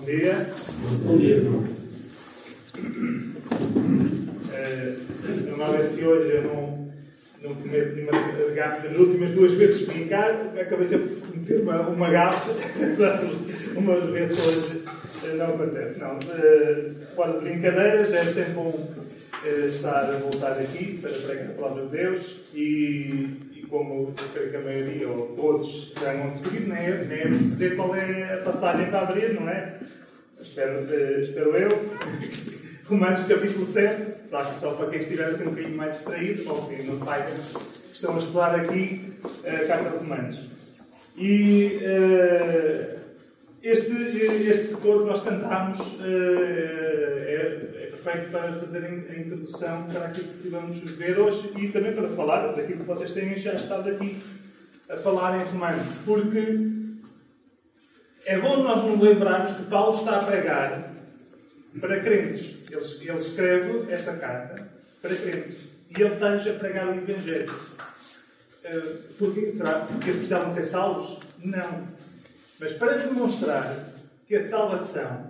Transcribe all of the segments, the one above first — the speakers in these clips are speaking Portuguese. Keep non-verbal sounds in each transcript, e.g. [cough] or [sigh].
Bom dia. Bom dia. Uh, não é se hoje eu não, não cometo nenhuma gafe nas últimas duas vezes cá, acabei sempre por cometer uma, uma gafe, [laughs] umas vezes hoje uh, não acontece. Não. Uh, fora de brincadeiras, é sempre bom uh, estar a voltar aqui para pregar a palavra de Deus e como eu creio que a maioria ou todos já não percebido, nem é, nem é preciso dizer qual é a passagem para abrir, não é? Espero, espero eu. [laughs] Romanos capítulo 7, só para quem estiver assim um bocadinho mais distraído, ou que não saibam que estão a estudar aqui a carta de Romanos. E uh, este, este coro que nós cantamos uh, é, perfeito para fazer a introdução para aquilo que vamos ver hoje e também para falar daquilo que vocês têm já estado aqui a falar em Romanos. Porque é bom nós nos lembrarmos que Paulo está a pregar para crentes. Ele, ele escreve esta carta para crentes. E ele está-lhes a pregar o Evangelho. Uh, porquê? Será porque eles precisavam ser salvos? Não. Mas para demonstrar que a salvação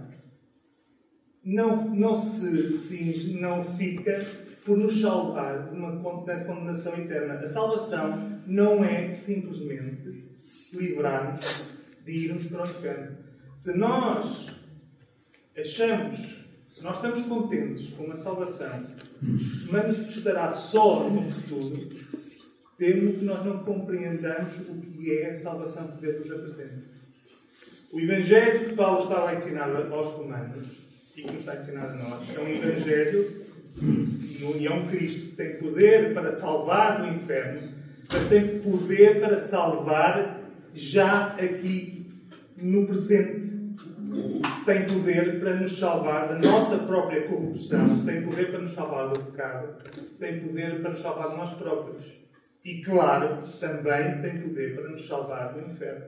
não, não se não fica por nos salvar de uma condenação eterna. A salvação não é simplesmente livrarmos de irmos para o inferno. Se nós achamos, se nós estamos contentes com a salvação, que se manifestará só no futuro, temo que nós não compreendamos o que é a salvação que Deus nos apresenta. O Evangelho que Paulo estava a ensinar aos romanos que nos está a ensinar a nós. É um Evangelho de união Cristo que tem poder para salvar do inferno, mas tem poder para salvar já aqui no presente. Tem poder para nos salvar da nossa própria corrupção, tem poder para nos salvar do pecado, tem poder para nos salvar de nós próprios. E, claro, também tem poder para nos salvar do inferno.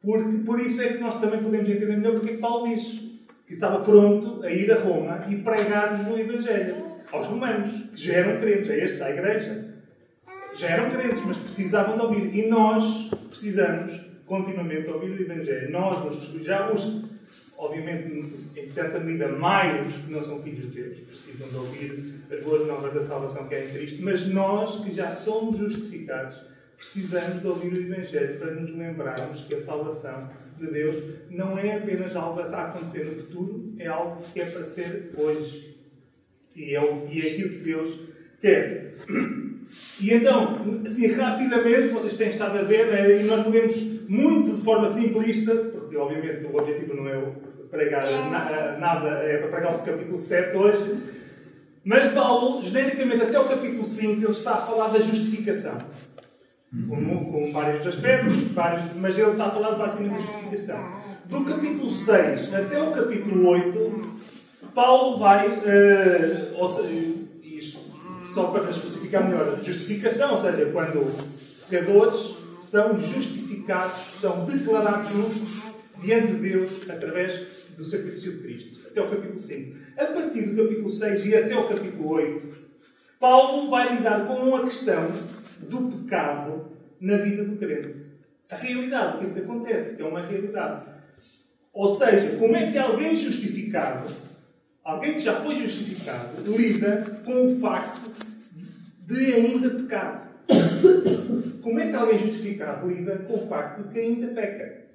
Porque, por isso é que nós também podemos entender melhor porque é Paulo diz que estava pronto a ir a Roma e pregar-lhes o Evangelho aos romanos, que já eram crentes, a esta, à igreja. Já eram crentes, mas precisavam de ouvir. E nós precisamos continuamente ouvir o Evangelho. Nós, os, já os, obviamente, em certa medida, mais os que não são filhos de Deus, precisam de ouvir as boas novas da salvação que é em Cristo, mas nós, que já somos justificados, precisamos de ouvir o Evangelho para nos lembrarmos que a salvação de Deus não é apenas algo a acontecer no futuro, é algo que é para ser hoje. E é, o, e é aquilo que Deus quer. E então, assim, rapidamente, vocês têm estado a ver, né, e nós podemos, muito de forma simplista, porque obviamente o objetivo não é pregar na, nada, é para pregar o capítulo 7 hoje, mas Paulo, genericamente, até o capítulo 5, ele está a falar da justificação com, vários aspectos, vários, mas ele está a falar basicamente da justificação. Do capítulo 6 até o capítulo 8, Paulo vai, uh, ou seja, isto, só para especificar melhor, justificação, ou seja, quando pecadores são justificados, são declarados justos diante de Deus através do sacrifício de Cristo. Até o capítulo 5. A partir do capítulo 6 e até o capítulo 8, Paulo vai lidar com uma questão do pecado na vida do crente. A realidade, o que acontece, que é uma realidade. Ou seja, como é que alguém justificado, alguém que já foi justificado, lida com o facto de ainda pecar? [coughs] Como é que alguém justificado lida com o facto de que ainda peca?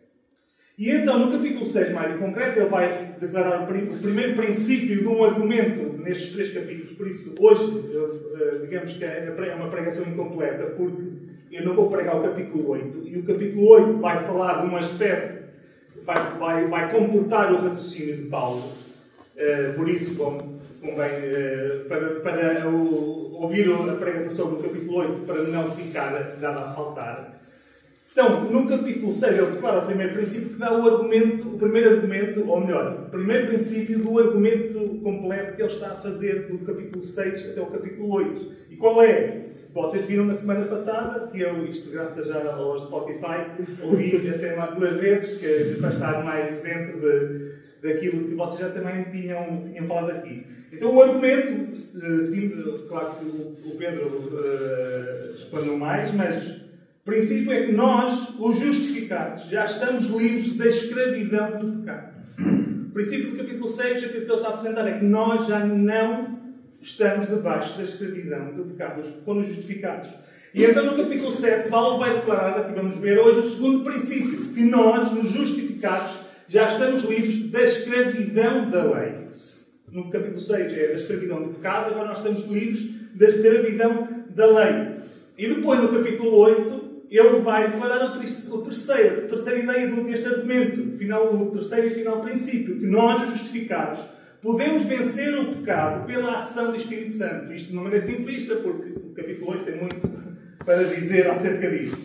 E então, no capítulo 6, mais em concreto, ele vai declarar o primeiro princípio de um argumento nestes três capítulos. Por isso, hoje, eh, digamos que é, é uma pregação incompleta, porque eu não vou pregar o capítulo 8. E o capítulo 8 vai falar de um aspecto, vai, vai, vai completar o raciocínio de Paulo. Uh, por isso, como convém, uh, para, para ouvir a pregação sobre o capítulo 8, para não ficar nada a faltar. Então, no capítulo 6, ele declara o primeiro princípio que dá o argumento, o primeiro argumento, ou melhor, o primeiro princípio do argumento completo que ele está a fazer do capítulo 6 até o capítulo 8. E qual é? Vocês viram na semana passada, que eu, isto graças já ao Spotify, ouvi até lá duas vezes, que para estar mais dentro de, daquilo que vocês já também tinham, tinham falado aqui. Então, o argumento, sim, claro que o Pedro uh, mais, mas O princípio é que nós, os justificados, já estamos livres da escravidão do pecado. O princípio do capítulo 6, aquilo que ele está a apresentar, é que nós já não estamos debaixo da escravidão do pecado, os que foram justificados. E então no capítulo 7, Paulo vai declarar, aqui vamos ver hoje, o segundo princípio, que nós, os justificados, já estamos livres da escravidão da lei. No capítulo 6 é da escravidão do pecado, agora nós estamos livres da escravidão da lei. E depois, no capítulo 8, ele vai declarar o terceiro, a terceira ideia deste argumento, final, o terceiro e final princípio, que nós, justificados, podemos vencer o pecado pela ação do Espírito Santo. Isto de uma maneira simplista, porque o capítulo 8 tem muito para dizer acerca disso.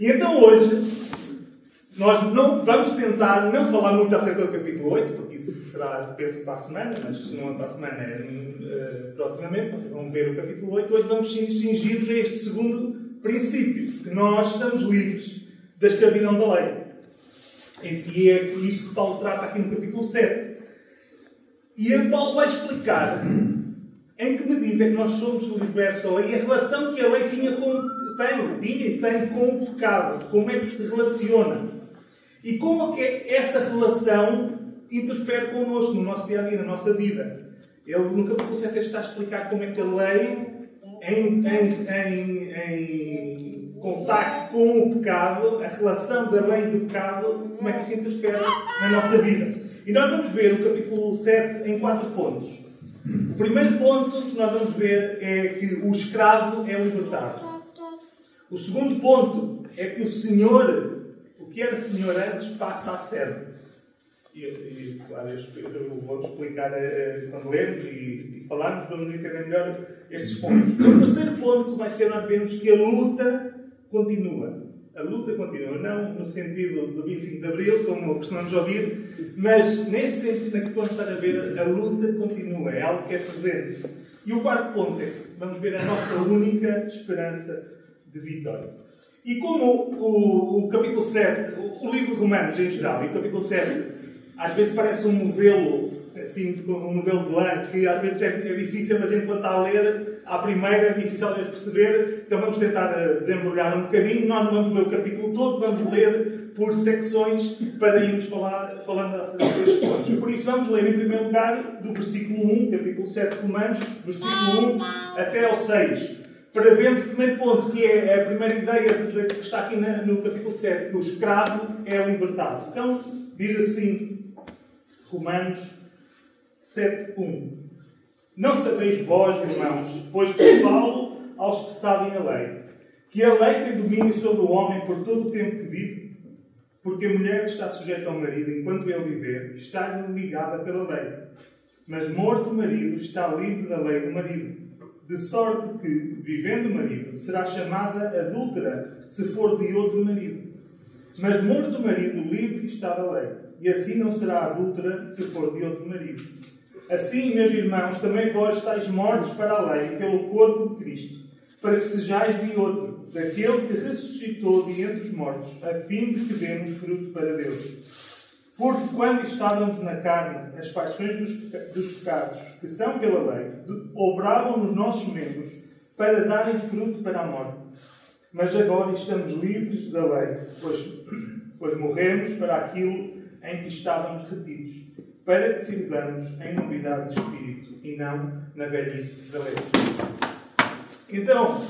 E então hoje, nós não vamos tentar não falar muito acerca do capítulo 8, porque isso será, penso, para a semana, mas se não é para a semana, é uh, proximamente, vocês vão ver o capítulo 8. Hoje vamos cingir-nos a este segundo princípio, que nós estamos livres da escravidão da lei. E é isso que Paulo trata aqui no capítulo 7. E Paulo vai explicar em que medida é que nós somos libertos da lei e a relação que a lei tinha com, tem, tinha e tem com o pecado, como é que se relaciona. E como é que essa relação interfere connosco, no nosso dia a dia, na nossa vida. Ele no capítulo 7 está a explicar como é que a lei, em, em, em, em contacto com o pecado, a relação da lei do pecado, como é que isso interfere na nossa vida. E nós vamos ver o capítulo 7 em quatro pontos. O primeiro ponto que nós vamos ver é que o escravo é libertado. O segundo ponto é que o Senhor, o que era Senhor antes, passa a servo. E, e claro, eu vou explicar uh, quando lermos e, e falarmos, vamos entender melhor estes pontos. O terceiro ponto vai ser nós vemos que a luta continua. A luta continua, não no sentido do 25 de Abril, como costumamos ouvir, mas neste sentido na que vamos estar a ver, a luta continua, é algo que é presente. E o quarto ponto é vamos ver a nossa única esperança de vitória. E como o, o capítulo 7, o, o livro de Romanos em geral, e o capítulo 7 às vezes parece um modelo, assim, um modelo de lã, que às vezes é, é difícil a gente, quando está a ler, à primeira é difícil às vezes perceber, então vamos tentar eh, desembrulhar um bocadinho. Nós não vamos ler o capítulo todo, vamos ler por secções para irmos falar, falando destes pontos. Por isso vamos ler, em primeiro lugar, do versículo 1, capítulo 7 de Romanos, versículo 1 até ao 6 para vermos o primeiro ponto, que é a primeira ideia que está aqui no capítulo 7, que o escravo é libertado. Então, diz assim Romanos 7.1 Não sabeis vós, irmãos, pois que falo aos que sabem a lei, que a lei tem domínio sobre o homem por todo o tempo que vive, porque a mulher que está sujeita ao marido enquanto ele viver está ligada pela lei. Mas morto o marido está livre da lei do marido, de sorte que, vivendo o marido, será chamada adúltera se for de outro marido. Mas morto o marido, livre está da lei e assim não será adúltera se for de outro marido. Assim, meus irmãos, também vós estáis mortos para a lei pelo corpo de Cristo, para que sejais de outro, daquele que ressuscitou de entre os mortos, a fim de que demos fruto para Deus. Porque quando estávamos na carne, as paixões dos, dos pecados, que são pela lei, obravam nos nossos membros para darem fruto para a morte. Mas agora estamos livres da lei, pois, pois morremos para aquilo em que estávamos retidos, para que sirvamos em novidade de espírito e não na velhice da lei. Então,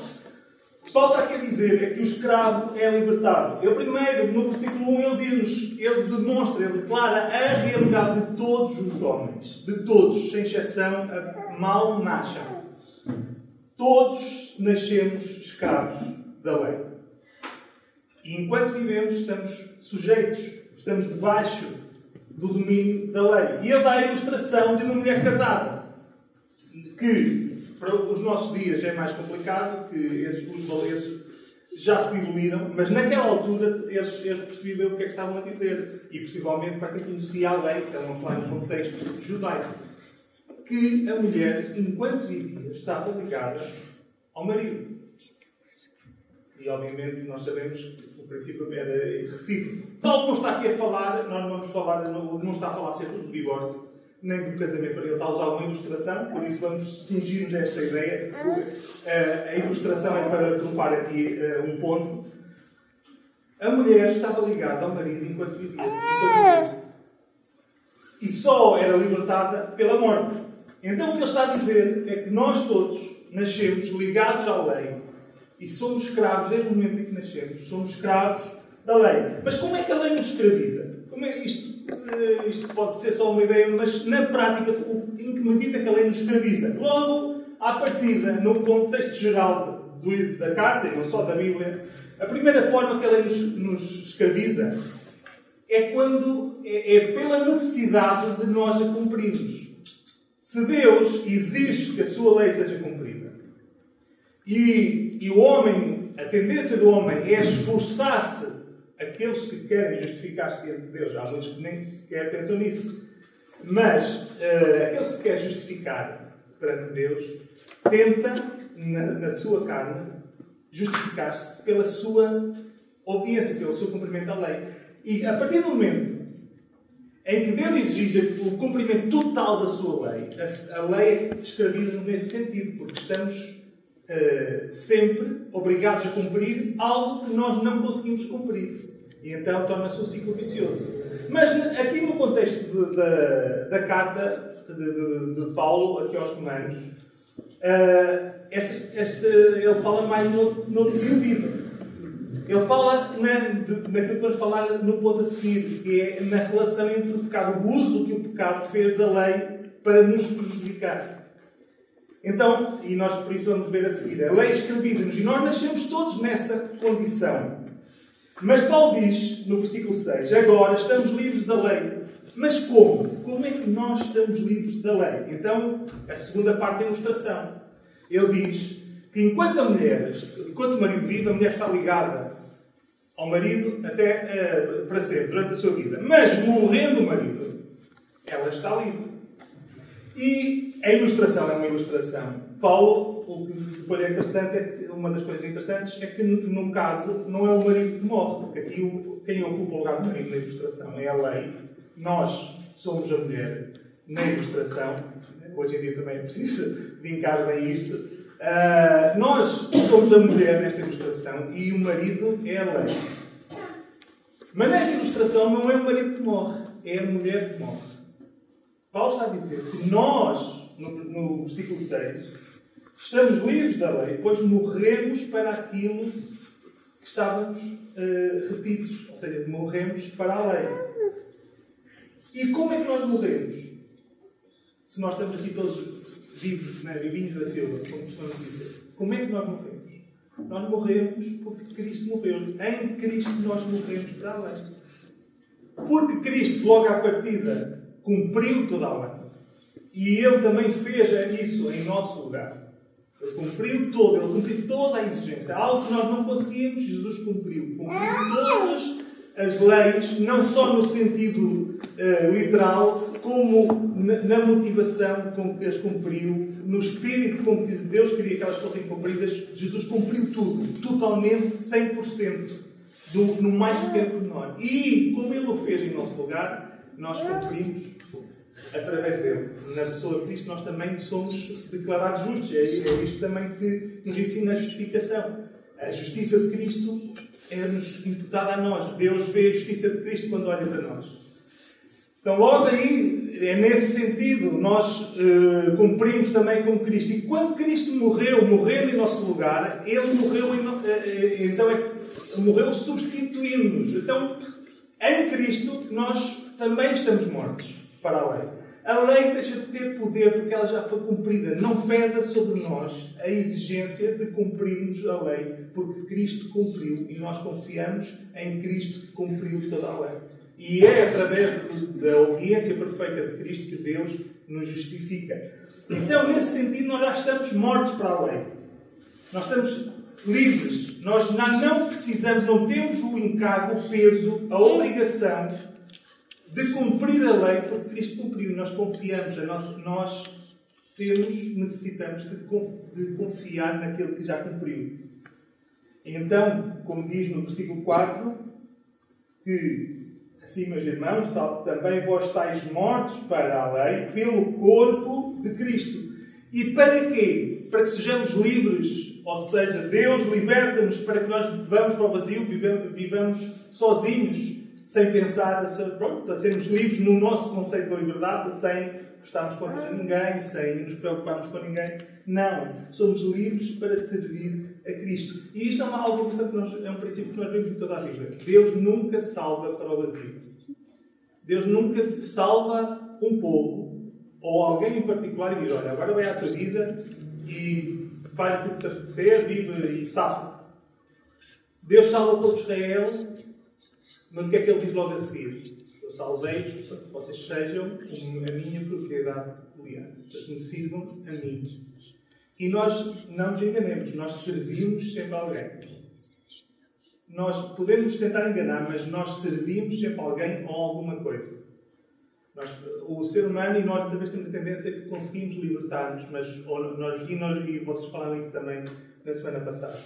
o que está aqui a dizer é que o escravo é libertado. Ele primeiro, no versículo 1, ele diz ele demonstra, ele declara a realidade de todos os homens, de todos, sem exceção, mal nascem. Todos nascemos escravos da lei. E enquanto vivemos, estamos sujeitos estamos debaixo do domínio da lei. E ele dá a ilustração de uma mulher casada, que para os nossos dias é mais complicado, que esses, os valores já se diluíram, mas naquela altura eles, eles percebiam o que é que estavam a dizer. E principalmente para quem conhecia a lei, estavam a falar no contexto judaico, que a mulher, enquanto vivia, estava ligada ao marido. E obviamente nós sabemos que princípio era recíproco. Paulo não está aqui a falar, nós não vamos falar, não, não está a falar sempre do divórcio, nem do casamento, ele está a usar uma ilustração, por isso vamos cingir-nos a esta ideia. A ilustração é para trupar aqui um ponto. A mulher estava ligada ao marido enquanto vivia, vivia. E só era libertada pela morte. Então o que ele está a dizer é que nós todos nascemos ligados à lei e somos escravos desde o momento em nascemos. Somos escravos da lei. Mas como é que a lei nos escraviza? É, isto, eh, isto pode ser só uma ideia, mas na prática, em que medida que a lei nos escraviza? Logo, à partida, no contexto geral do, da carta, e não só da Bíblia, a primeira forma que a lei nos, nos escraviza é quando é, é pela necessidade de nós a cumprirmos. Se Deus exige que a sua lei seja cumprida e, e o homem, a tendência do homem é esforçar-se, aqueles que querem justificar-se diante de Deus, há muitos que nem sequer pensam nisso, mas uh, aquele que se quer justificar perante Deus tenta, na, na sua carne, justificar-se pela sua obediência, pelo seu cumprimento à lei. E a partir do momento em que Deus exige o cumprimento total da sua lei, a, lei escraviza-nos nesse sentido, porque estamos uh, sempre obrigados a cumprir algo que nós não conseguimos cumprir. E então torna-se um ciclo vicioso. Mas aqui no contexto de, de, da carta de, de, Paulo aqui aos Romanos, uh, este, este, ele fala mais no, no sentido. Ele fala na, naquilo que vamos falar no ponto a seguir, que é na relação entre o pecado, o uso que o pecado fez da lei para nos prejudicar. Então, e nós por isso vamos ver a seguir, a lei escraviza-nos e nós nascemos todos nessa condição. Mas Paulo diz no versículo 6: Agora estamos livres da lei. Mas como? Como é que nós estamos livres da lei? Então, a segunda parte da ilustração. Ele diz que enquanto a mulher, enquanto o marido vive, a mulher está ligada ao marido até uh, para sempre, durante a sua vida. Mas morrendo o marido, ela está livre. E a ilustração é uma ilustração. Paulo, o que é interessante, é que, uma das coisas interessantes é que, no caso, não é o marido que morre, porque aqui quem ocupa o lugar do marido na ilustração é a lei. Nós somos a mulher na ilustração. Hoje em dia também é preciso [laughs] vincar bem isto. Uh, nós somos a mulher nesta ilustração e o marido é a lei. Mas nesta ilustração não é o marido que morre, é a mulher que morre. Paulo está a dizer que nós, no, no versículo 6, estamos livres da lei, pois morremos para aquilo que estávamos uh, retidos, ou seja, morremos para a lei. E como é que nós morremos? Se nós estamos aqui todos vivos, né, vivinhos da Silva, como costumamos dizer. Como é que nós morremos? Nós morremos porque Cristo morreu. Em Cristo nós morremos para a lei. Porque Cristo, logo à partida, cumpriu toda a lei. E Ele também fez isso em nosso lugar. Ele cumpriu todo, Ele cumpriu toda a exigência. Algo que nós não conseguimos, Jesus cumpriu. Cumpriu todas as leis, não só no sentido uh, literal, como na motivação com que as cumpriu, no espírito com que Deus queria que elas fossem cumpridas, Jesus cumpriu tudo, totalmente, 100%, do, no mais pequeno pormenor. E, como Ele o fez em nosso lugar, nós cumprimos através dele. Na pessoa de Cristo, nós também somos declarados justos. É, é isto também que nos ensina a justificação. A justiça de Cristo é-nos imputada a nós. Deus vê a justiça de Cristo quando olha para nós. Então, logo aí, é nesse sentido, nós uh, cumprimos também com Cristo. E quando Cristo morreu, morrendo em nosso lugar, Ele morreu, em, uh, então, é, morreu substituindo-nos. Então, em Cristo, nós também estamos mortos para a lei. A lei deixa de ter poder porque ela já foi cumprida. Não pesa sobre nós a exigência de cumprirmos a lei, porque Cristo cumpriu e nós confiamos em Cristo que cumpriu toda a lei. E é através da obediência perfeita de Cristo que Deus nos justifica. Então, nesse sentido, nós já estamos mortos para a lei. Nós estamos livres. Nós não precisamos, não temos o encargo, o peso, a obrigação de cumprir a lei, porque Cristo cumpriu e nós confiamos. Nós, nós temos, necessitamos de confiar naquele que já cumpriu. Então, como diz no versículo 4, que Assim, meus irmãos, também vós estáis mortos para a lei pelo corpo de Cristo. E para quê? Para que sejamos livres Ou seja, Deus liberta-nos para que nós vamos para o vazio, vivamos sozinhos, sem pensar pronto, a sermos livres no nosso conceito de liberdade, sem estarmos contra ninguém, sem nos preocuparmos com ninguém. Não. Somos livres para servir a Cristo. E isto é uma, algo que nós, é um princípio que nós vemos em toda a Bíblia. Deus nunca salva para o vazio. Deus nunca salva um povo ou alguém em particular e diz: Olha, agora vai à tua vida e faz o que te apetecer, vive e safa. Deus salva o povo de Israel, mas o que é que ele diz logo a seguir? Eu salvei-vos para que vocês sejam a minha propriedade peculiar, para que me sirvam a mim. E nós não nos enganemos, nós servimos sempre alguém. Nós podemos tentar enganar, mas nós servimos sempre alguém ou alguma coisa. Nós, o ser humano e nós talvez temos a tendência que conseguimos libertar-nos, mas ou nós, e, nós, e vocês falaram isso também na semana passada.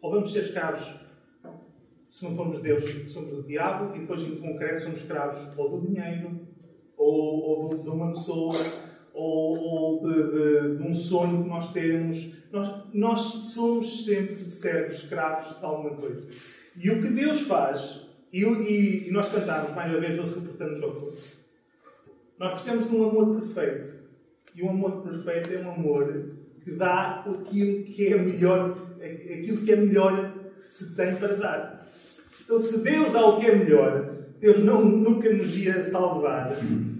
Ou vamos ser escravos se não formos Deus, somos o diabo e depois, em concreto, somos escravos ou do dinheiro, ou, ou de, de, uma pessoa, ou, ou de, de, de, um sonho que nós temos. Nós, nós somos sempre servos, escravos de alguma coisa. E o que Deus faz, e, e, e nós cantamos, mais uma vez, nós reportamos ao povo. Nós precisamos de um amor perfeito. E um amor perfeito é um amor que dá aquilo que é melhor, aquilo que é melhor que se tem para dar. Então, se Deus dá o que é melhor, Deus não, nunca nos ia salvar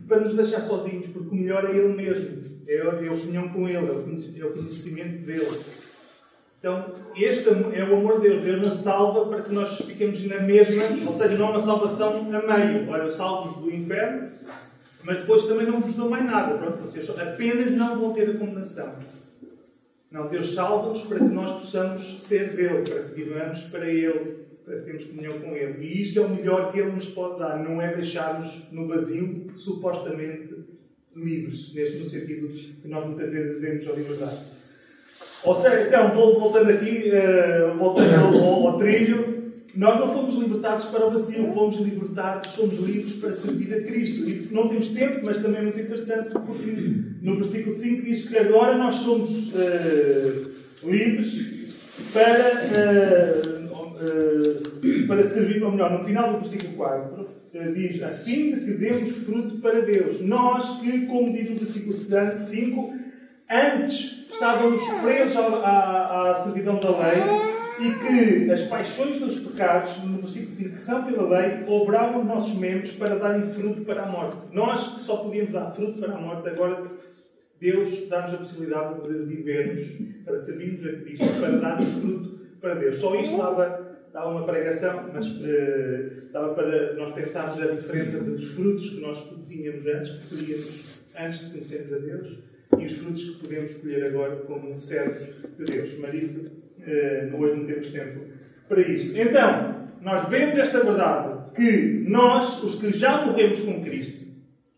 para nos deixar sozinhos, porque o melhor é Ele mesmo. É, é a opinião com Ele, é o conhecimento dele. Então, este é o amor de Deus. Deus nos salva para que nós fiquemos na mesma, ou seja, não é uma salvação a meio. Olha, eu salvo-vos do inferno, mas depois também não vos dou mais nada. Pronto, vocês apenas não vão ter a condenação. Não, Deus salva-nos para que nós possamos ser dele, para que vivamos para Ele para termos comunhão com Ele. E isto é o melhor que Ele nos pode dar, não é deixar-nos no vazio, supostamente livres, neste no sentido que nós muitas vezes vemos a liberdade. Ou seja, então, voltando aqui, voltando ao, ao trilho, nós não fomos libertados para o vazio, fomos libertados, somos livres para servir a Cristo. E não temos tempo, mas também é muito interessante, porque no versículo 5 diz que agora nós somos uh, livres para. Uh, eh, para servir, ou melhor, no final do versículo 4, eh, diz: a fim de que demos fruto para Deus. Nós que, como diz o versículo 5, antes estávamos presos à, à, à servidão da lei e que as paixões dos pecados, no versículo 5, que são pela lei, obravam os nossos membros para darem fruto para a morte. Nós que só podíamos dar fruto para a morte, agora Deus dá-nos a possibilidade de vivermos, para servirmos a Cristo, para darmos fruto para Deus. Só isto dava dava uma pregação, mas uh, dava para nós pensarmos a diferença dos frutos que nós tínhamos antes, que colhíamos antes de conhecermos a Deus, e os frutos que podemos colher agora como servos de Deus. Mas isso, uh, hoje não temos tempo para isto. Então, nós vemos esta verdade, que nós, os que já morremos com Cristo,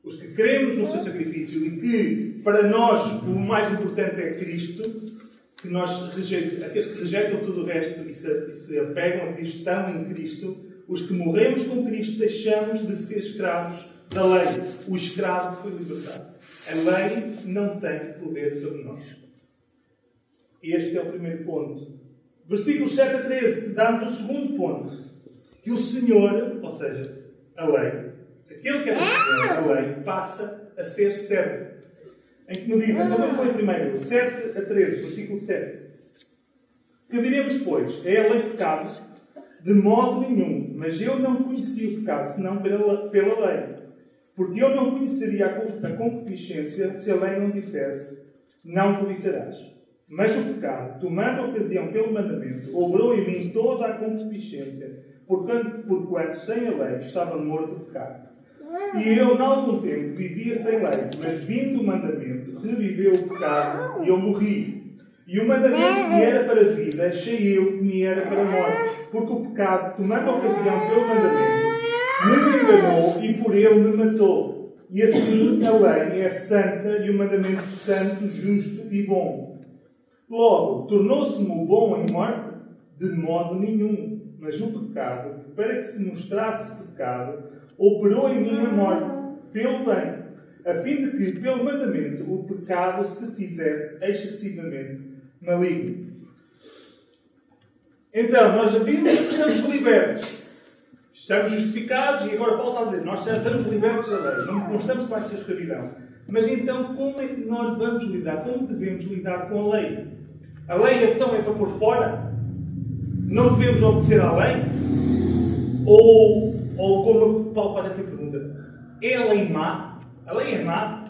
os que cremos no seu sacrifício e que para nós o mais importante é Cristo, que nós aqueles que rejeitam tudo o resto e se, e se apegam a Cristo, estão em Cristo, os que morremos com Cristo, deixamos de ser escravos da lei. O escravo foi libertado. A lei não tem poder sobre nós. Este é o primeiro ponto. Versículos 7 a 13 dá-nos o segundo ponto. Que o Senhor, ou seja, a lei, aquele que é a lei, passa a ser servo em que medida, também foi primeiro, 7 a 13, versículo 7. Que diremos, pois? É a lei pecado? De modo nenhum, mas eu não conhecia o pecado senão pela, pela lei. Porque eu não conheceria a concupiscência se a lei não dissesse: Não cobiçarás. Mas o pecado, tomando ocasião pelo mandamento, obrou em mim toda a concupiscência, porquanto, porquanto sem a lei estava morto o pecado. E eu, na algum tempo, vivia sem lei, mas vindo o mandamento, reviveu o pecado e eu morri. E o mandamento que era para a vida, achei eu que me era para a morte, porque o pecado, tomando ocasião pelo mandamento, me enganou e por ele me matou. E assim a lei é santa e o mandamento santo, justo e bom. Logo, tornou-se-me bom em morte? De modo nenhum. Mas o pecado, para que se mostrasse pecado, operou em mim a morte, pelo bem, a fim de que, pelo mandamento, o pecado se fizesse excessivamente maligno. Então, nós já vimos que estamos libertos. Estamos justificados e agora Paulo está a dizer, nós já estamos libertos da lei, não, estamos para essa escravidão. Mas então, como é que nós vamos lidar? Como devemos lidar com a lei? A lei então é para pôr fora? Não devemos obedecer à lei? Ou, ou como Paulo faz aqui a pergunta, é a lei má? A lei é má?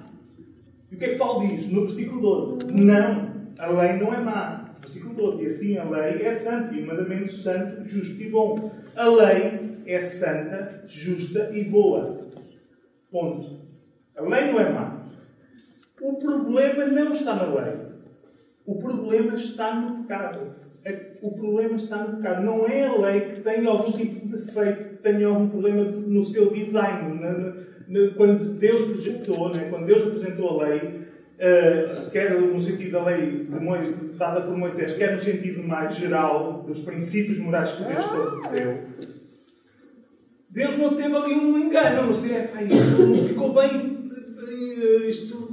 E o que é que Paulo diz no versículo 12? Não, a lei não é má. Versículo 12. E assim a lei é santa, e o mandamento santo, justo e bom. A lei é santa, justa e boa. Ponto. A lei não é má. O problema não está na lei. O problema está no pecado. O problema está no pecado. Não é a lei que tem algum tipo de defeito, que tenha algum problema no seu design. Quando Deus projetou, né? quando Deus apresentou a lei, uh, quer no sentido da lei dada por Moisés, quer no sentido mais geral dos princípios morais que Deus estabeleceu, Deus não teve ali um engano. Não sei, é, pá, isto não ficou bem. Isto,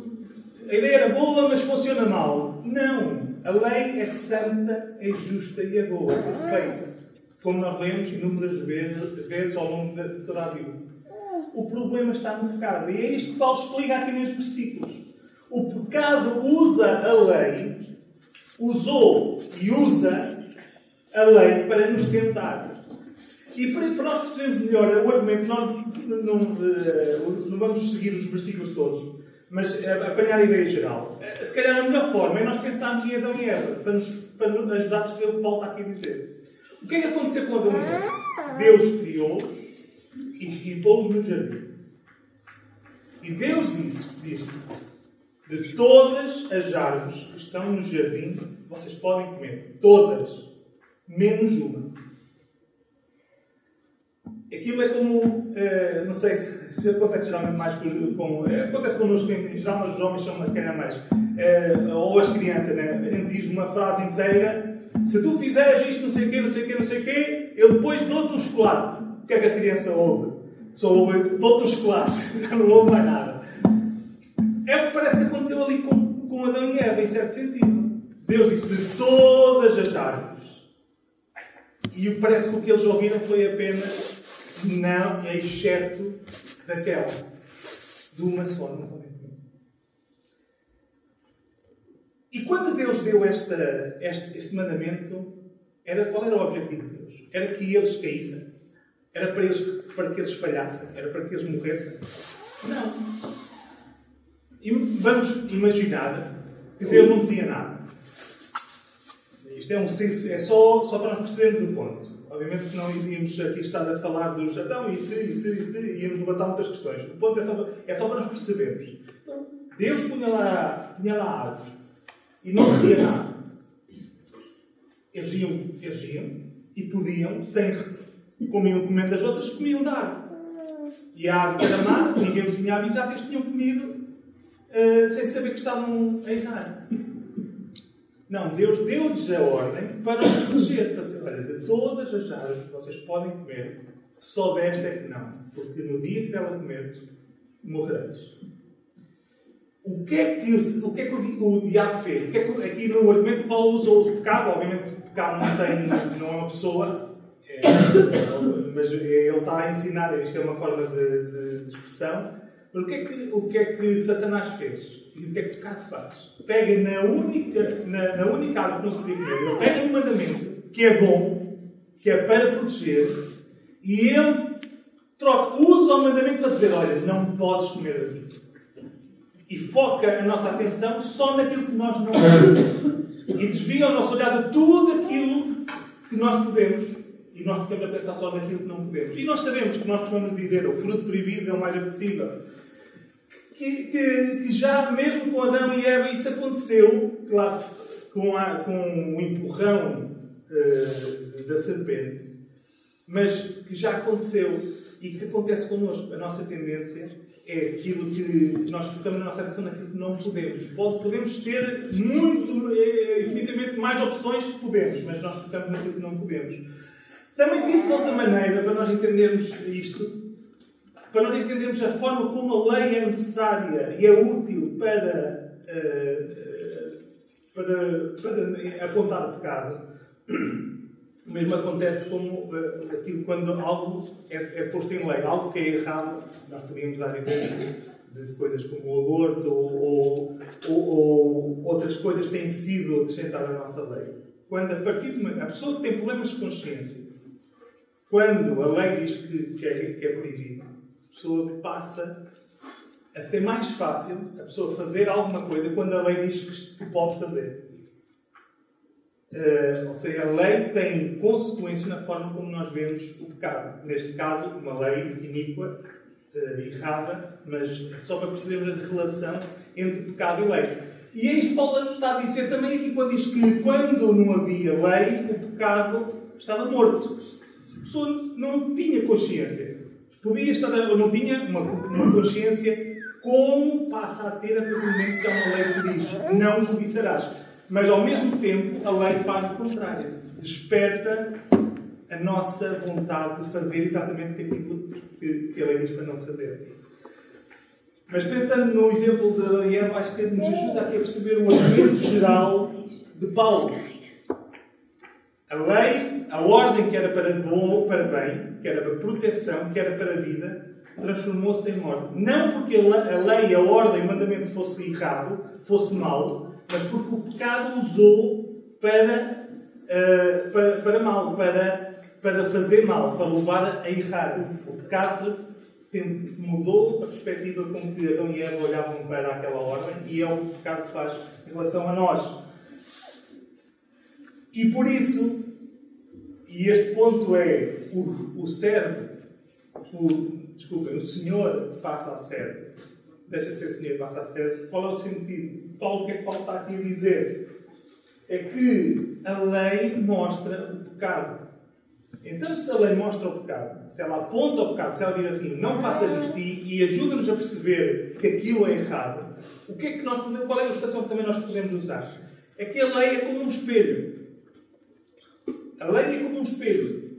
a ideia era boa, mas funciona mal. Não. A lei é santa, é justa e é boa, é perfeita. Como nós lemos inúmeras vezes, vezes ao longo de toda a Bíblia. O problema está no pecado. E é isto que Paulo explica aqui nestes versículos. O pecado usa a lei, usou e usa a lei para nos tentar. E para, nós percebermos melhor o argumento, nós não, não, eh, vamos seguir os versículos todos mas eh, apanhar a ideia geral. Eh, se calhar a melhor forma é nós pensarmos em Adão e Eva, para nos, para nos ajudar a perceber o que Paulo está aqui a dizer. O que é que aconteceu com Adão e Eva? Deus criou-os e, e pô-los no jardim. E Deus disse, disse, de todas as árvores que estão no jardim, vocês podem comer. Todas. Menos uma. Aquilo é como, uh, não sei isso acontece geralmente mais com. com é, acontece connosco em geral, mas os homens são, se calhar, mais. É, ou as crianças, né? A gente diz uma frase inteira: se tu fizeres isto, não sei o quê, não sei o quê, não sei o quê, eu depois dou-te um chocolate. O que é que a criança ouve? Só ouve: dou-te um chocolate. não ouve mais nada. É o que parece que aconteceu ali com, com Adão e Eva, em certo sentido. Deus disse: de todas as árvores. E parece que o que eles ouviram foi apenas não, exceto daquela. De uma só, não. E quando Deus deu esta, este, este mandamento, era, qual era o objetivo de Deus? Era que eles caíssem? Era para, eles, para que eles falhassem? Era para que eles morressem? Não. E vamos imaginar que Deus não dizia nada. Isto é, um, é só, só para nós percebermos o ponto. Obviamente, senão íamos aqui estar a falar dos então, e se, e se, e se, íamos levantar muitas questões. O ponto é só, é só para nós percebermos. Então, Deus punha lá, punha lá a árvore e não dizia nada. Eles iam, eles iam e podiam, sem comiam comendo das outras, comiam da árvore. E a árvore era má, ninguém os tinha avisado que eles tinham comido uh, sem saber que estavam a errar. Não, Deus deu-lhes a ordem para os proteger. Para dizer, olha, de todas as árvores que vocês podem comer, só desta é que não. Porque no dia que dela comer, morrereis. O que é que, o, que, é que o, o diabo fez? O que é que, aqui no argumento Paulo usa o pecado. Obviamente o pecado não, tem, não é uma pessoa, [coughs] mas ele está a ensinar, isto é uma forma de, de, de expressão. Mas o que, é que, o que é que Satanás fez? E o que é que o pecado faz? Pega na única, na, na única árvore que não se podia comer, ele pega um mandamento que é bom, que é para proteger, e ele troca, usa o mandamento para dizer: Olha, não podes comer daqui. E foca a nossa atenção só naquilo que nós não podemos. E desvia o nosso olhar de tudo aquilo que nós podemos. Nós ficamos a pensar só naquilo que não podemos. E nós sabemos que nós costumamos dizer: o fruto proibido é o mais apetecível que, que, que, já mesmo com Adão e Eva isso aconteceu, claro, com, a, com o empurrão uh, da serpente, mas que já aconteceu e que acontece connosco. A nossa tendência é aquilo que nós focamos a nossa atenção naquilo que não podemos. Podemos ter muito, é, infinitamente mais opções que podemos, mas nós focamos naquilo que não podemos. Também dito de outra maneira, para nós entendermos isto, para nós entendermos a forma como a lei é necessária e é útil para, uh, para, para apontar o pecado, O mesmo acontece com uh, aquilo quando algo é, é, posto em lei, algo que é errado, nós podíamos dar exemplo de coisas como o aborto ou, ou, ou, outras coisas têm sido acrescentadas à nossa lei. Quando a partir de uma, a pessoa que tem problemas de consciência, quando a lei diz que, que, é, que é proibido, a pessoa passa a ser mais fácil a pessoa fazer alguma coisa quando a lei diz que pode fazer. Uh, ou seja, a lei tem consequências na forma como nós vemos o pecado. Neste caso, uma lei iníqua, uh, errada, mas só para percebermos a relação entre pecado e lei. E é isto que Paulo está a dizer também aqui quando diz que quando não havia lei, o pecado estava morto. A pessoa não tinha consciência. Podia estar, não tinha uma, uma consciência como passa a ter a partir do momento que há uma lei que diz não cobiçarás. Mas ao mesmo tempo a lei faz o contrário. Desperta a nossa vontade de fazer exatamente aquilo que, que a lei diz para não fazer. Mas pensando no exemplo de Eva, acho que nos ajuda aqui a perceber o argumento geral de Paulo. A lei, a ordem que era para bom, para bem, que era para proteção, que era para vida, transformou-se em morte. Não porque a lei, a ordem, o mandamento fosse errado, fosse mau, mas porque o pecado usou para, uh, para, para mal, para, para fazer mal, para levar a errar. O pecado mudou a perspectiva com que Adão e Eva olhavam para aquela ordem e é o pecado que faz em relação a nós. E por isso, e este ponto é o, o cérebro, o, desculpem, o Senhor passa a ser, deixa de ser Senhor passa a ser, qual é o sentido? Paulo, o que é que Paulo está aqui a dizer? É que a lei mostra o pecado. Então, se a lei mostra o pecado, se ela aponta o pecado, se ela diz assim, não faças isto e, e ajuda-nos a perceber que aquilo é errado, o que é que nós podemos, qual é a ilustração que também nós podemos usar? É que a lei é como um espelho. A lei é como um espelho.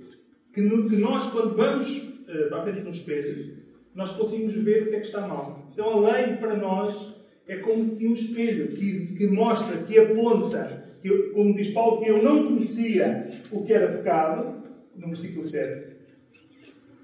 Que, nós, quando vamos uh, para a frente de um espelho, nós conseguimos ver o que é que está mal. Então a lei para nós é como que um espelho que, que mostra, que aponta, que eu, como diz Paulo, que eu não conhecia o que era pecado, no versículo 7.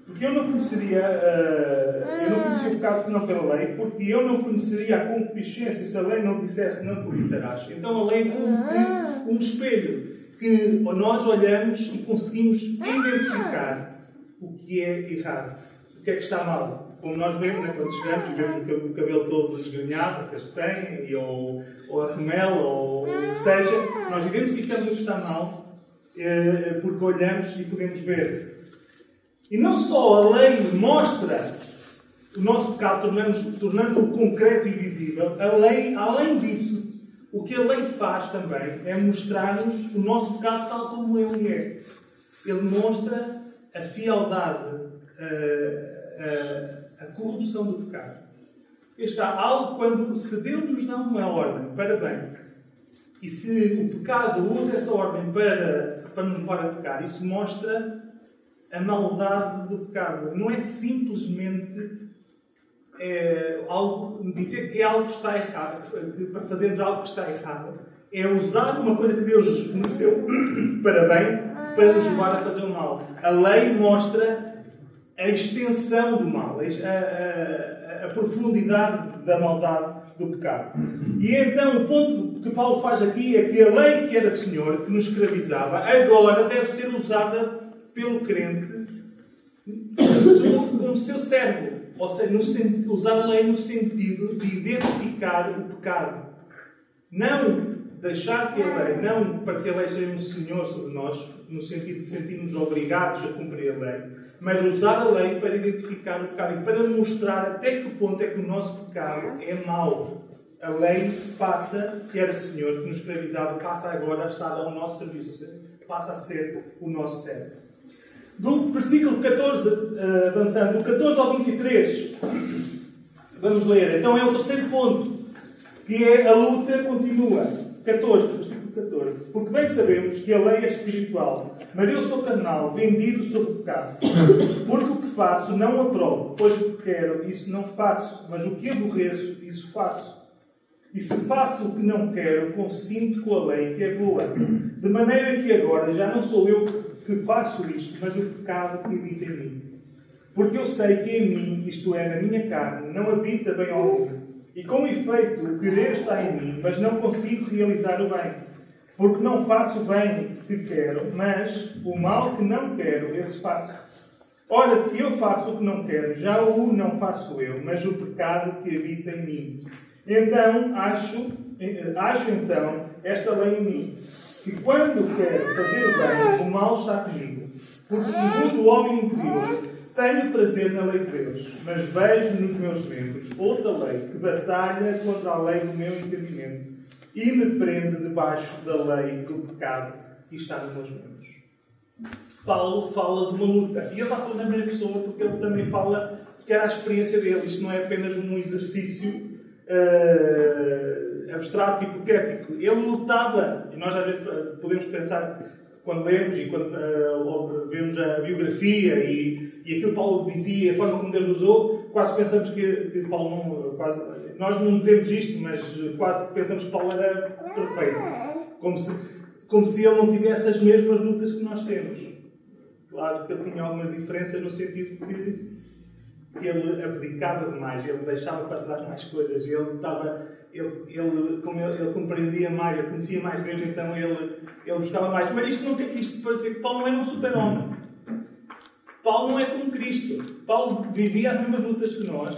Porque eu não conheceria, uh, eu não conhecia o pecado senão pela lei, porque eu não conheceria a concupiscência se a lei não dissesse não cobiçarás. Então a lei é como um espelho que nós olhamos e conseguimos identificar o que é errado, o que é que está mal. Como nós vemos né, quando chegamos e vemos o cabelo todo desgrenhado, castanho, ou, ou a remela, ou o que seja, nós identificamos o que está mal eh, porque olhamos e podemos ver. E não só a lei mostra o nosso pecado, tornando-o tornando concreto e visível, a lei, além disso, o que a lei faz também é mostrar-nos o nosso pecado tal como ele é. Ele mostra a fialdade, a, a, a corrupção do pecado. Está algo quando se Deus nos dá uma ordem para bem e se o pecado usa essa ordem para, para nos levar a pecar, isso mostra a maldade do pecado. Não é simplesmente é, algo, dizer que é algo que está errado, para fazermos algo que está errado. É usar uma coisa que Deus nos deu [coughs] para bem para nos levar a fazer o mal. A lei mostra a extensão do mal, a, a, a, profundidade da maldade do pecado. E então o ponto que Paulo faz aqui é que a lei que era Senhor, que nos escravizava, agora deve ser usada pelo crente como seu servo. Ou seja, usar a lei no sentido de identificar o pecado. Não deixar que a lei, não para que a lei seja um Senhor sobre nós, no sentido de sentirmos obrigados a cumprir a lei, mas usar a lei para identificar o pecado e para mostrar até que ponto é que o nosso pecado é mau. A lei passa, que era Senhor, que nos escravizava, passa agora a estar ao nosso serviço, ou seja, passa a ser o nosso servo. Do versículo 14, eh, avançando, do 14 ao 23, vamos ler. Então é o terceiro ponto, que é a luta continua. 14, versículo 14. Porque bem sabemos que a lei é espiritual, mas eu sou carnal, vendido sob o pecado. Porque o que faço não aprovo, pois o que quero, isso não faço, mas o que aborreço, isso faço. E se faço o que não quero, consinto com a lei que é boa. De maneira que agora já não sou eu que faço isto, mas o pecado que habita em mim. Porque eu sei que em mim, isto é, na minha carne, não habita bem algum. E com efeito, o querer está em mim, mas não consigo realizar o bem. Porque não faço o bem que quero, mas o mal que não quero, esse faço. Ora, se eu faço o que não quero, já o não faço eu, mas o pecado que habita em mim. Então, acho, acho então esta lei em mim, que quando quero fazer o bem, o mal está comigo. Porque segundo o homem interior, tenho prazer na lei de Deus, mas vejo nos meus membros outra lei que batalha contra a lei do meu entendimento e me prende debaixo da lei do pecado que está nos meus membros. Paulo fala de uma luta. E ele está falando da primeira pessoa porque ele também fala que era a experiência dele. Isto não é apenas um exercício uh, abstrato, hipotético. Ele lutava. E nós às vezes podemos pensar, quando lemos e quando uh, vemos a biografia e, e aquilo que Paulo dizia, a forma como Deus usou, quase pensamos que, que Paulo não. Quase, nós não dizemos isto, mas quase pensamos que Paulo era perfeito. Como se, como se ele não tivesse as mesmas lutas que nós temos. Claro que ele tinha algumas diferenças no sentido que, que ele abdicava demais, ele deixava para trás mais coisas, ele estava. Ele, ele, como ele, ele compreendia mais, ele conhecia mais Deus, então ele, ele buscava mais. Mas isto, não, isto para dizer que Paulo não era um super-homem. Paulo não é como Cristo. Paulo vivia as mesmas lutas que nós,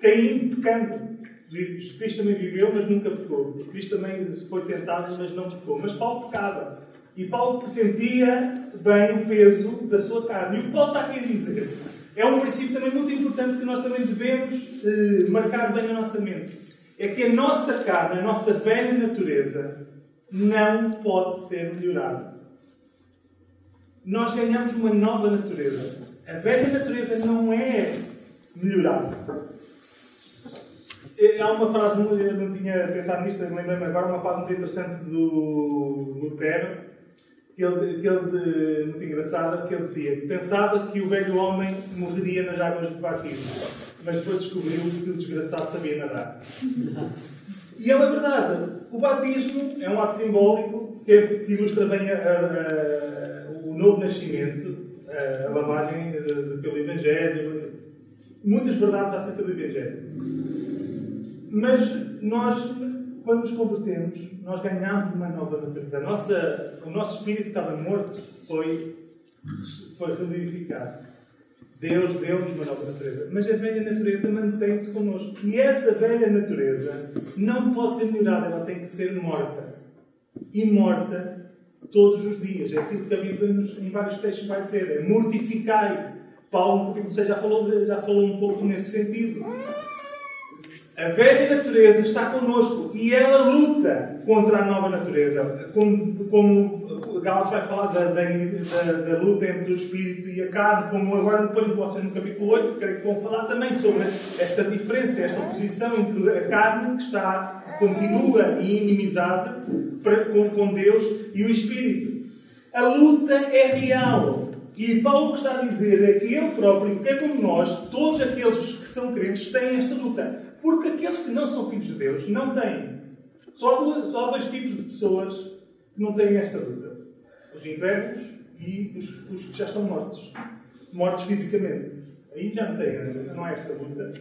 caindo, pecando. Cristo também viveu, mas nunca pecou. Cristo também foi tentado, mas não pecou. Mas Paulo pecava. E Paulo sentia bem o peso da sua carne. E o que Paulo está aqui a dizer é um princípio também muito importante que nós também devemos eh, marcar bem na nossa mente. É que a nossa carne, a nossa velha natureza, não pode ser melhorada. Nós ganhamos uma nova natureza. A velha natureza não é melhorada. Há uma frase, eu não tinha pensado nisto, lembrei-me agora, uma frase muito interessante do Lutero, que ele, que ele, muito engraçada, que ele dizia que pensava que o velho homem morreria nas águas do batismo, mas depois descobriu que o desgraçado sabia nadar. E é uma verdade. O batismo é um ato simbólico que, é, que ilustra bem a, a, a, o novo nascimento, a, lavagem pelo Evangelho, muitas verdades acerca do Evangelho. Mas nós quando nos convertemos, nós ganhamos uma nova natureza. Nossa, o nosso espírito estava morto foi, foi revivificado. Deus deu-nos uma nova natureza. Mas a velha natureza mantém-se connosco. E essa velha natureza não pode ser melhorada, ela tem que ser morta. E morta todos os dias. É aquilo que a Bíblia em vários textos vai dizer: é mortificai. Paulo, capítulo 6, já falou, já falou um pouco nesse sentido. A velha natureza está connosco e ela luta contra a nova natureza. Como, como Gales vai falar da, da, da, luta entre o espírito e a carne, como agora depois vocês no capítulo 8, creio que vão falar também sobre esta diferença, esta oposição entre a carne, que está, continua e inimizade para, com, com Deus, e o espírito. A luta é real. E Paulo está a dizer é que ele próprio, cada um de nós, todos aqueles que são crentes, têm esta luta. Porque aqueles que não são filhos de Deus não têm. Só, dois, só dois tipos de pessoas que não têm esta luta: os incrédulos e os, os, que já estão mortos. Mortos fisicamente. Aí já não têm, não é esta luta.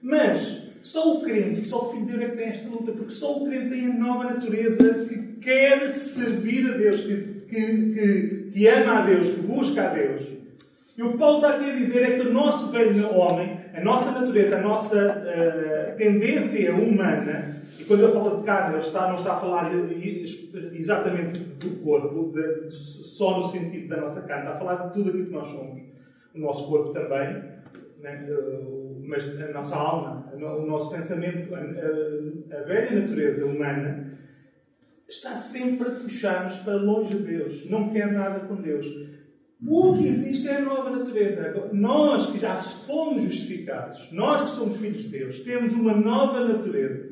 Mas só o crente, só o filho de Deus é que tem esta luta, porque só o crente tem a nova natureza que quer servir a Deus, que, que, que, que ama a Deus, que busca a Deus. E o que Paulo está a dizer é que o nosso velho homem a nossa natureza, a nossa uh, tendência humana, e quando ele fala de carne, está, não está a falar exatamente do corpo, de, só no sentido da nossa carne, está a falar de tudo aquilo que nós somos. O nosso corpo também, né? mas a nossa alma, o nosso pensamento, a, a velha natureza humana, está sempre a puxar-nos para longe de Deus. Não quer nada com Deus. O que existe é a nova natureza. Nós que já fomos justificados, nós que somos filhos de Deus, temos uma nova natureza.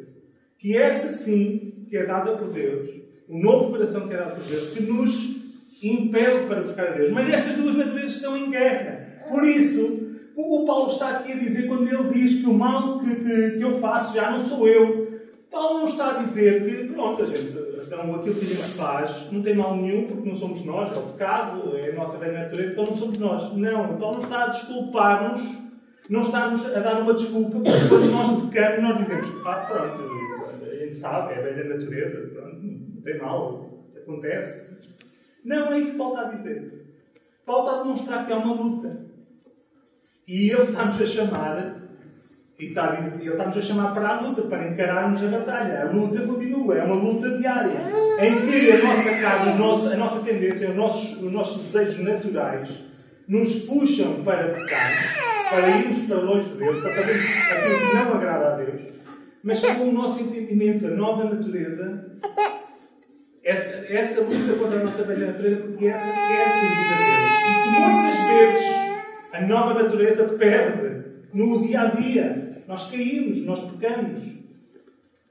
Que essa sim, que é dada por Deus, um novo coração que é dado por Deus, que nos impele para buscar a Deus. Mas estas duas naturezas estão em guerra. Por isso, o Paulo está aqui a dizer, quando ele diz que o mal que, que, que eu faço já não sou eu. Paulo não está a dizer que, pronto, a gente, então aquilo que a gente faz não tem mal nenhum porque não somos nós, é o pecado, é a nossa velha natureza, então não somos nós. Não, Paulo não está a desculpar-nos, não está-nos a dar uma desculpa porque quando nós pecamos nós dizemos, ah, pronto, a gente sabe, é a velha natureza, pronto, não tem mal, acontece. Não é isso que Paulo está a dizer. Paulo está a demonstrar que é uma luta. E ele está-nos a chamar e está, ele está-nos a chamar para a luta, para encararmos a batalha. A luta continua, é uma luta diária. Em que a nossa carne, a nossa, a nossa tendência, os nossos, os nossos desejos naturais nos puxam para pecar, para irmos para longe de Deus, para fazermos aquilo que não agrada a Deus. Mas com o nosso entendimento, a nova natureza, essa, essa luta contra a nossa velha natureza, porque essa quer servir a Deus. E que muitas vezes a nova natureza perde no dia a dia nós caímos, nós pecamos.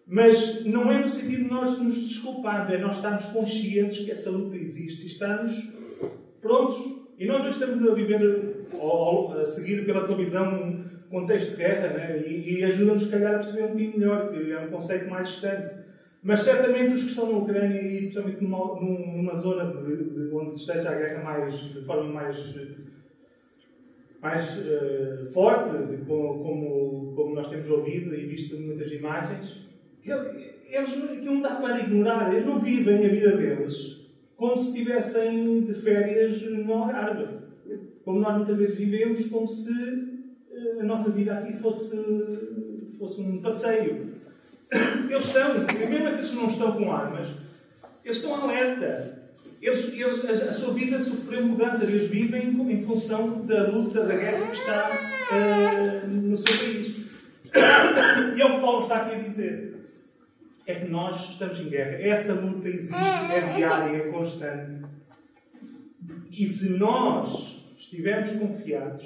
Mas não é no sentido de nós nos desculparmos, é nós estarmos conscientes que essa luta existe e estamos prontos. E nós hoje estamos a viver, a seguir pela televisão, um contexto de guerra, né? e, e ajuda-nos, se calhar, a perceber um bocadinho melhor, que é um conceito mais distante. Mas certamente os que estão na Ucrânia e principalmente numa, numa zona de, de, onde esteja a guerra mais, de forma mais mais uh, forte, de, como, como nós temos ouvido e visto muitas imagens, eles aquilo não dá para ignorar, eles não vivem a vida deles como se estivessem de férias no Algarve. Como nós muitas vezes vivemos como se uh, a nossa vida aqui fosse, fosse um passeio. Eles estão, mesmo aqueles que não estão com armas, eles estão alerta. Eles, eles, a, a, sua vida sofreu mudanças, eles vivem em função da luta, da guerra que está uh, no seu país. E é o que Paulo está aqui a dizer. É que nós estamos em guerra. Essa luta existe, é diária, é constante. E se nós estivermos confiados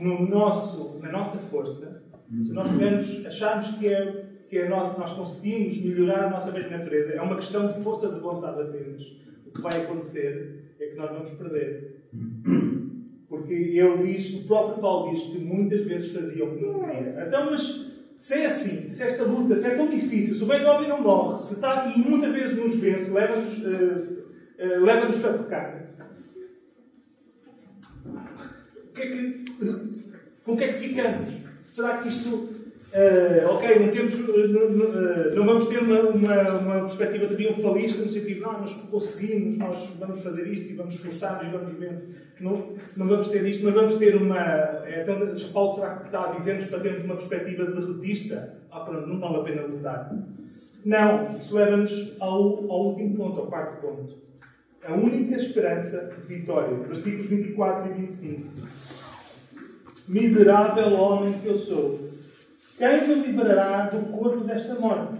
no nosso, na nossa força, se nós tivermos, acharmos que é que é nosso, nós conseguimos melhorar a nossa velha natureza. É uma questão de força de vontade apenas. O que vai acontecer é que nós vamos perder. Porque ele diz, o próprio Paulo diz que muitas vezes fazia o que não queria. Então, mas se é assim, se esta luta, se é tão difícil, se o bem homem não morre, se está e muitas vezes nos vence, leva-nos uh, uh, leva a pecar. O que é que, com o que é que ficamos? Será que isto Uh, ok, não, temos, uh, não vamos ter uma, uma, uma, perspectiva triunfalista no sentido ah, nós conseguimos, nós vamos fazer isto e vamos esforçar e vamos vencer. Não, não vamos ter isto, mas vamos ter uma. É, então, Paulo será que está a dizer-nos para termos uma perspectiva derrotista? Ah, pronto, não vale a pena lutar. Não, isso leva-nos ao, ao último ponto, ao quarto ponto. A única esperança de vitória. Versículos 24 e 25. Miserável homem que eu sou quem me livrará do corpo desta morte?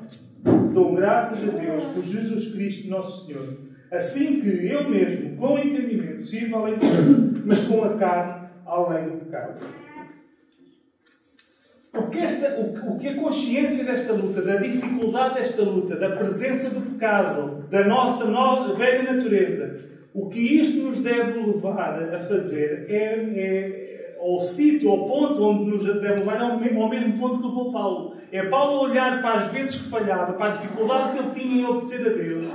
Dou graças a Deus por Jesus Cristo, nosso Senhor. Assim que eu mesmo, com entendimento, sirvo além Deus, mas com a carne além do pecado. O que, esta, o, o que a consciência desta luta, da dificuldade desta luta, da presença do pecado, da nossa, nossa velha natureza, o que isto nos deve levar a fazer é, é ao sítio, ao ponto onde nos deve levar, ao mesmo, ao mesmo ponto que levou Paulo. É Paulo olhar para as vezes que falhava, para a dificuldade que ele tinha em obedecer a Deus,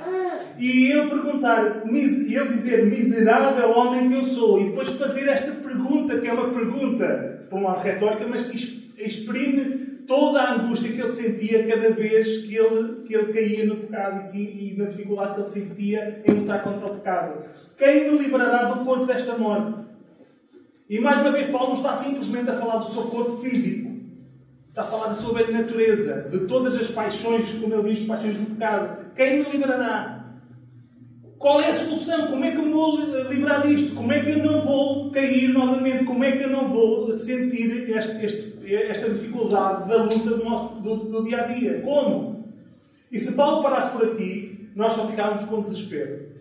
e eu perguntar, e eu dizer, miserável homem que eu sou, e depois fazer esta pergunta, que é uma pergunta, por um lado retórica, mas que exprime toda a angústia que ele sentia cada vez que ele, que ele caía no pecado e, e na dificuldade que ele sentia em lutar contra o pecado. Quem me livrará do corpo desta morte? E mais uma vez, Paulo não está simplesmente a falar do seu corpo físico. Está a falar da sua velha natureza, de todas as paixões, como ele diz, paixões do pecado. Quem me livrará? Qual é a solução? Como é que eu me vou livrar disto? Como é que eu não vou cair novamente? Como é que eu não vou sentir este, este, esta dificuldade da luta do, nosso, do, do dia a dia? Como? E se Paulo parasse por aqui, nós só ficávamos com desespero.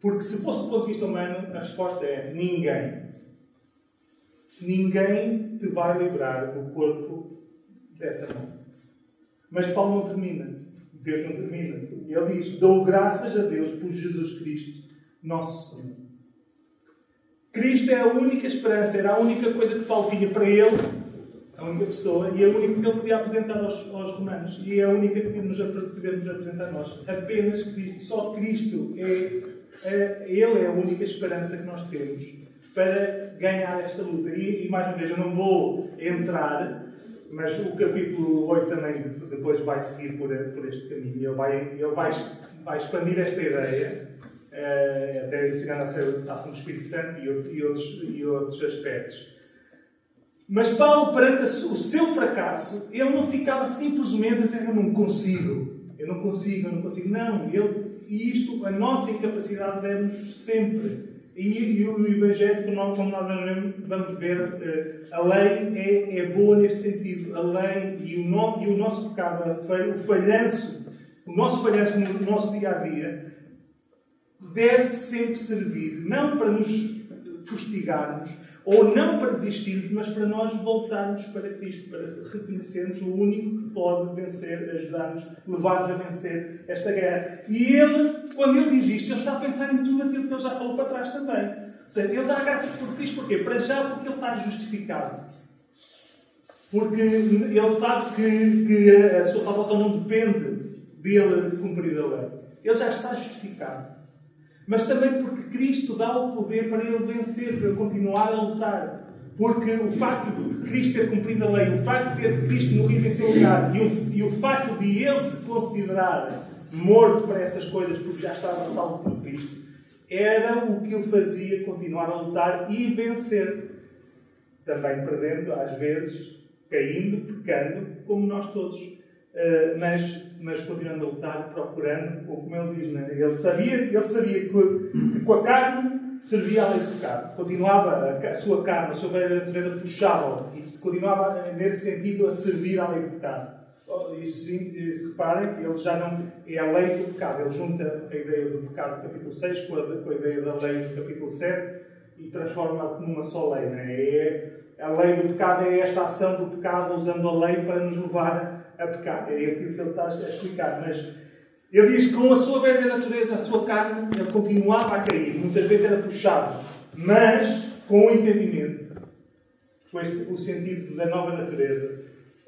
Porque se fosse do ponto de vista humano, a resposta é ninguém. Ninguém te vai livrar do corpo dessa mão. Mas Paulo não termina. Deus não termina. Ele diz: Dou graças a Deus por Jesus Cristo, nosso Senhor. Cristo é a única esperança, era a única coisa que Paulo tinha para ele. A única pessoa e a única que ele podia apresentar aos, aos romanos. E é a única que podemos, podemos apresentar a nós. Apenas Cristo. Só Cristo é, é, Ele é a única esperança que nós temos para ganhar esta luta. E, e mais uma vez, eu não vou entrar, mas o capítulo 8 também depois vai seguir por, por este caminho. Ele vai, ele vai, vai expandir esta ideia. Uh, até ensinar a ser a ação do Espírito Santo e, e, outros, e outros aspectos. Mas Paulo, perante o seu fracasso, ele não ficava simplesmente a dizer: Eu não consigo, eu não consigo, eu não consigo. Não, ele, e isto, a nossa incapacidade deve-nos sempre. E, e, o Evangelho, como nós, como nós vamos ver, eh, a lei é, é boa neste sentido. A lei e o, no, e o nosso pecado, o falhanço, o nosso falhanço no nosso dia a dia, deve sempre servir, não para nos fustigarmos, ou não para desistirmos, mas para nós voltarmos para Cristo, para reconhecermos o único que pode vencer, ajudar-nos, levar-nos a vencer esta guerra. E ele, quando ele diz isto, ele está a pensar em tudo aquilo que ele já falou para trás também. Ou seja, ele dá graças por Cristo, porquê? Para já, porque ele está justificado. Porque ele sabe que, que a sua salvação não depende dele cumprir a lei. Ele já está justificado mas também porque Cristo dá o poder para ele vencer, para continuar a lutar. Porque o facto de Cristo ter cumprido a lei, o facto de ter Cristo morrido em seu lugar e o, e o facto de ele se considerar morto para essas coisas porque já estava salvo por Cristo, era o que o fazia continuar a lutar e vencer. Também perdendo, às vezes, caindo, pecando, como nós todos. Eh, mas, mas continuando a lutar, procurando, como ele diz, né? ele sabia, ele sabia que, com a carne servia a lei do pecado. Continuava a, sua carne, a sua velha natureza puxava e se continuava eh, nesse sentido a servir à lei do pecado. Oh, e se, se reparem, ele já não é a lei do pecado. Ele junta a ideia do pecado do capítulo 6 com a, com a ideia da lei do capítulo 7 e transforma-a numa só lei. Né? É, a lei do pecado é esta ação do pecado usando a lei para nos levar a pecar. É aquilo que ele está a explicar. Mas ele diz que com a sua velha natureza, a sua carne, ele continuava a cair. Muitas vezes era puxado. Mas com o entendimento, com este, o sentido da nova natureza,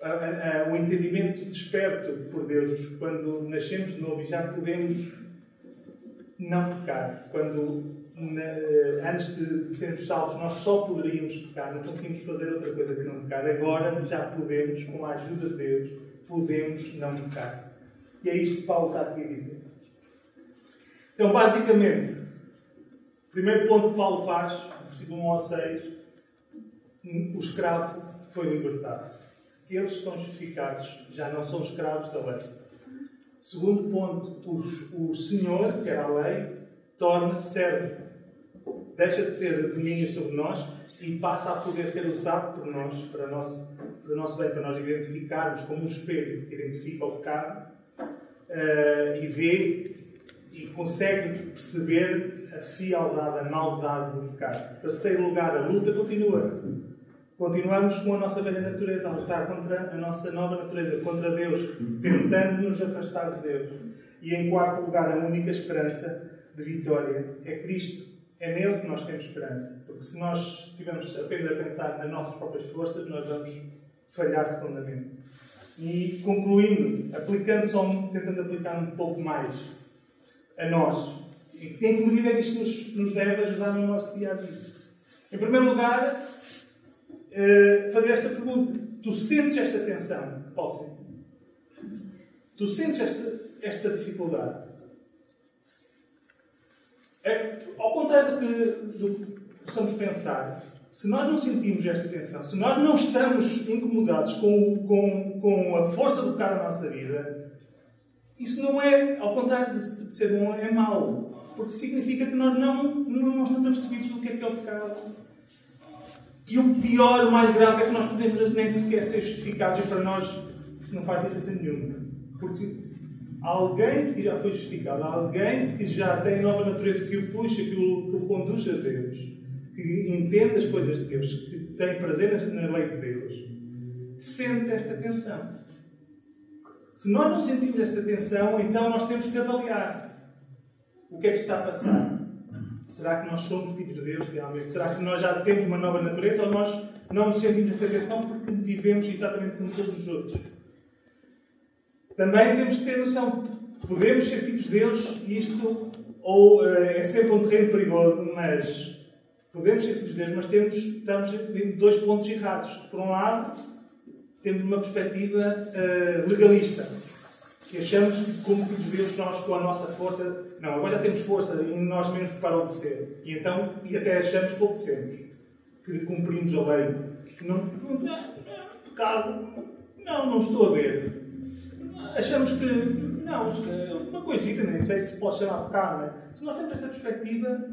a, a, a, o entendimento desperto por Deus, quando nascemos de novo e já podemos não pecar. Quando na, antes de, de, sermos salvos, nós só poderíamos pecar, não conseguimos fazer outra coisa que não pecar. Agora já podemos, com a ajuda de Deus, podemos não pecar. E é isto que Paulo está aqui a dizer. Então, basicamente, o primeiro ponto que Paulo faz, versículo 1 ao 6, o escravo foi libertado. Que estão justificados já não são escravos da lei. Segundo ponto, o, o Senhor, que era a lei, torna-se servo. Deixa de ter domínio sobre nós e passa a poder ser usado por nós, para nosso, para o nosso bem, para nós identificarmos como um espelho que identifica o pecado uh, e vê e consegue perceber a fialdade, a maldade do pecado. Terceiro lugar, a luta continua. Continuamos com a nossa velha natureza, a lutar contra a nossa nova natureza, contra Deus, tentando nos afastar de Deus. E em quarto lugar, a única esperança de vitória é Cristo. É nele que nós temos esperança. Porque se nós estivermos apenas a pensar nas nossas próprias forças, nós vamos falhar redondamente. E concluindo, aplicando só, tentando aplicar um pouco mais a nós, em que medida é que isto nos, nos deve ajudar no nosso dia a dia? Em primeiro lugar, uh, fazer esta pergunta: Tu sentes esta tensão, Paulo? Tu sentes esta, esta dificuldade? É, ao contrário do que, do que possamos pensar, se nós não sentimos esta tensão, se nós não estamos incomodados com, com, com a força do pecado na nossa vida, isso não é, ao contrário de, de ser bom, é mau. Porque significa que nós não, não estamos percebidos do que é que é o pecado. E o pior, o mais grave, é que nós podemos nem sequer ser justificados e para nós isso não faz diferença nenhuma. Porque alguém que já foi justificado, alguém que já tem nova natureza, que o puxa, que o, que o conduz a Deus, que entende as coisas de Deus, que tem prazer na lei de Deus, sente esta tensão. Se nós não sentimos esta tensão, então nós temos que avaliar o que é que está a passar. Será que nós somos filhos de Deus realmente? Será que nós já temos uma nova natureza ou nós não nos sentimos esta tensão porque vivemos exatamente como todos os outros? Também temos que ter noção, podemos ser filhos de Deus isto ou, uh, é sempre um terreno perigoso, mas podemos ser filhos de Deus, mas temos, estamos em dois pontos errados. Por um lado, temos uma perspectiva uh, legalista que achamos que, como filhos de Deus, nós com a nossa força, não, agora já temos força e nós menos para obedecer. E então, e até achamos que obedecemos, que cumprimos a lei. Não, não, não, não pecado, não, não estou a ver. Achamos que, não, uma coisita, nem sei se pode chamar pecado, mas se nós temos esta perspectiva,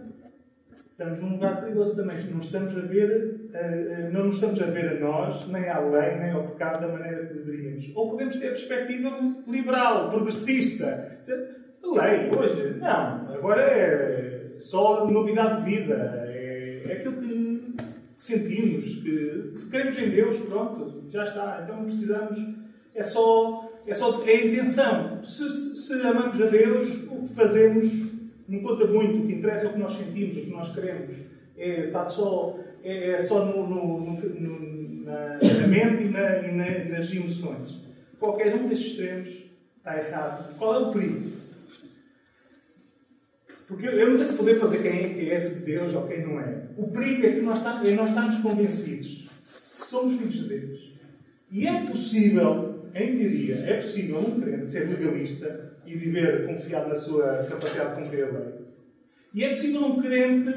estamos num lugar perigoso também, que não estamos a ver, uh, não nos estamos a ver a nós, nem à lei, nem ao pecado da maneira que deveríamos. Ou podemos ter a perspectiva liberal, progressista. A lei, hoje, não. Agora é só novidade de vida. É, é aquilo que sentimos, que queremos em Deus, pronto, já está. Então precisamos. É só, é só é a intenção. Se, se amamos a Deus, o que fazemos não conta muito, o que interessa é o que nós sentimos, o que nós queremos. É, está só, é, é só no, no, no, na, na, mente e, na, e na, nas emoções. Qualquer um destes extremos está errado. Qual é o perigo? Porque eu não tenho que poder fazer quem é que é de Deus ou quem não é. O perigo é que nós estamos, é nós estamos convencidos que somos filhos de Deus. E é possível, em teoria, é possível um crente ser legalista e viver confiado na sua capacidade de cumprir a lei. E é possível um crente,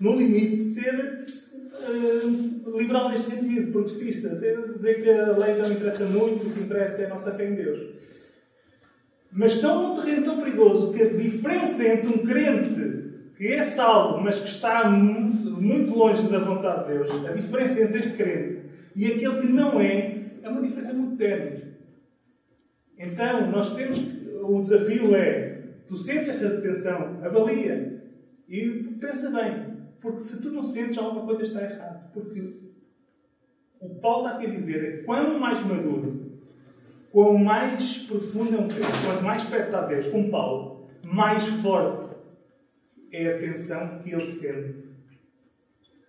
no limite, ser uh, liberal neste sentido, progressista, dizer, que a lei já não interessa muito, o que interessa é a nossa fé em Deus. Mas estão num terreno tão perigoso que a diferença entre um crente que é salvo, mas que está muito, muito longe da vontade de Deus, a diferença entre este crente e aquele que não é, é uma diferença muito tênue. Então, nós temos que o desafio é: tu sentes esta tensão, avalia e pensa bem, porque se tu não sentes, alguma coisa está errada. Porque o Paulo está a dizer é quanto mais maduro, quanto mais profundo é um quanto mais perto está Deus, com Paulo, mais forte é a tensão que ele sente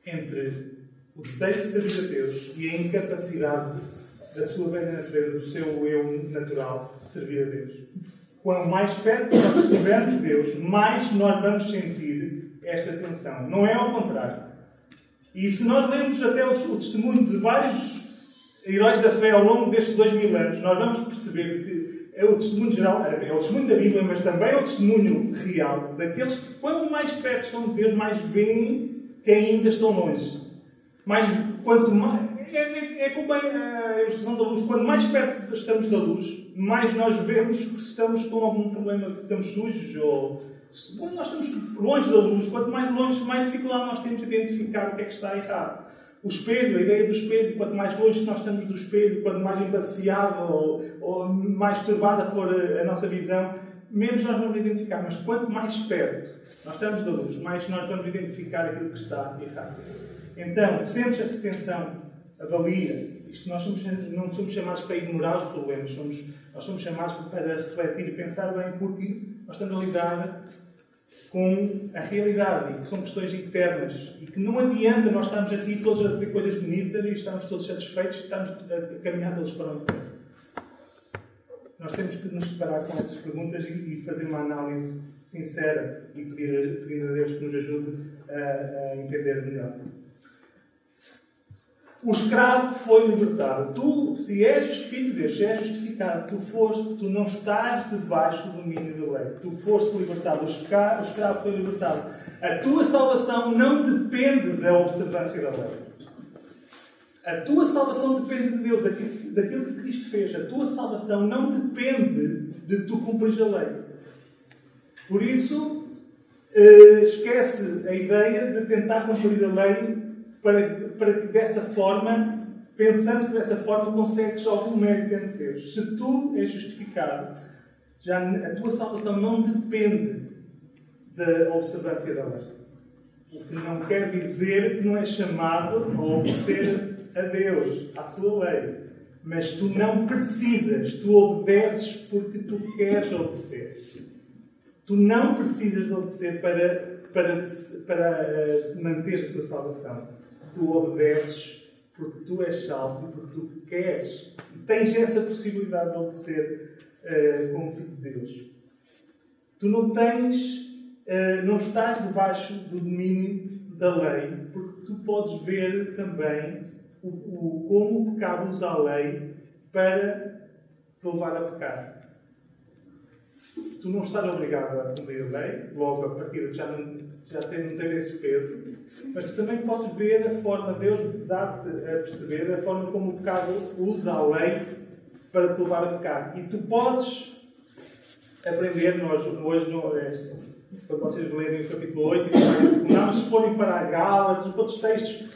entre o desejo de servir a Deus e a incapacidade da sua velha natureza, do seu eu natural, servir a Deus. Quanto mais perto nós estivermos de Deus, mais nós vamos sentir esta tensão. Não é ao contrário. E se nós lermos até o, testemunho de vários heróis da fé ao longo destes dois mil anos, nós vamos perceber que é o testemunho geral, é o testemunho da Bíblia, mas também é o testemunho real daqueles que, quanto mais perto estão de Deus, mais veem que ainda estão longe. Mais, quanto mais. É, é, é como a ilustração da luz. Quanto mais perto estamos da luz, mais nós vemos que estamos com algum problema, que estamos sujos, ou quando nós estamos longe da luz, quanto mais longe, mais dificuldade nós temos de identificar o que é que está errado. O espelho, a ideia do espelho, quanto mais longe nós estamos do espelho, quanto mais embaciada ou, ou mais turbada for a, a nossa visão, menos nós vamos identificar. Mas quanto mais perto nós estamos da luz, mais nós vamos identificar aquilo que está errado. Então, sentes essa tensão, avalia. Isto nós somos, não somos chamados para ignorar os problemas, somos nós somos chamados para refletir e pensar bem porque nós estamos a lidar com a realidade que são questões eternas e que não adianta nós estarmos aqui todos a dizer coisas bonitas e estarmos todos satisfeitos e estamos a caminhar todos para o inferno. Nós temos que nos separar com estas perguntas e, fazer uma análise sincera e pedir, pedir a Deus que nos ajude a, a entender melhor. O escravo foi libertado. Tu, se és filho de Deus, se és justificado, tu foste, tu não estás debaixo do domínio da lei. Tu foste libertado. O escravo, o escravo foi libertado. A tua salvação não depende da observância da lei. A tua salvação depende de Deus, daquilo, daquilo que Cristo fez. A tua salvação não depende de tu cumprir a lei. Por isso, eh, esquece a ideia de tentar cumprir a lei para para que dessa forma, pensando que dessa forma consegues algum mérito diante de Deus. Se tu és justificado, já a tua salvação não depende da observância da lei. O que não quer dizer que não és chamado a obedecer a Deus, à sua lei. Mas tu não precisas, tu obedeces porque tu queres obedecer. Tu não precisas de obedecer para para, para uh, manter a tua salvação. Tu obedeces porque tu és salvo e porque tu queres. E tens essa possibilidade de obedecer uh, como filho de Deus. Tu não tens, uh, não estás debaixo do domínio da lei, porque tu podes ver também o, o, como o pecado usa a lei para te levar a pecar. Tu não estás obrigado a cumprir a lei, logo a partir já não, já tem, não ter esse peso, mas tu também podes ver a forma, Deus dá-te a perceber a forma como o pecado usa a lei para te levar a pecar. E tu podes aprender, nós hoje no Oeste, quando vocês lerem o capítulo 8, e não, se forem para a Gálatas, outros textos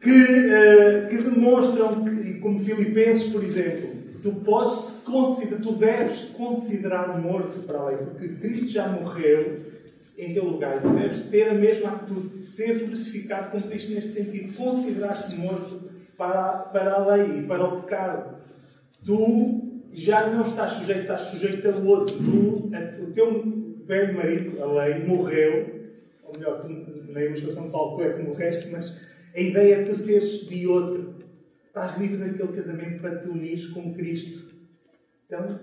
que, uh, que demonstram, que, como Filipenses, por exemplo, tu podes considerar, tu deves considerar morto para a lei, porque Cristo já morreu em teu lugar. Tu deves ter a mesma atitude de ser crucificado com Cristo neste sentido. Consideraste morto para, para a lei e para o pecado. Tu já não estás sujeito, estás sujeito ao outro. Tu, a, o teu velho marido, a lei, morreu. Ou melhor, tu, na ilustração de Paulo, tu é morreste, mas a ideia é tu seres de outro. Estás livre daquele casamento para te unires com Cristo. Então,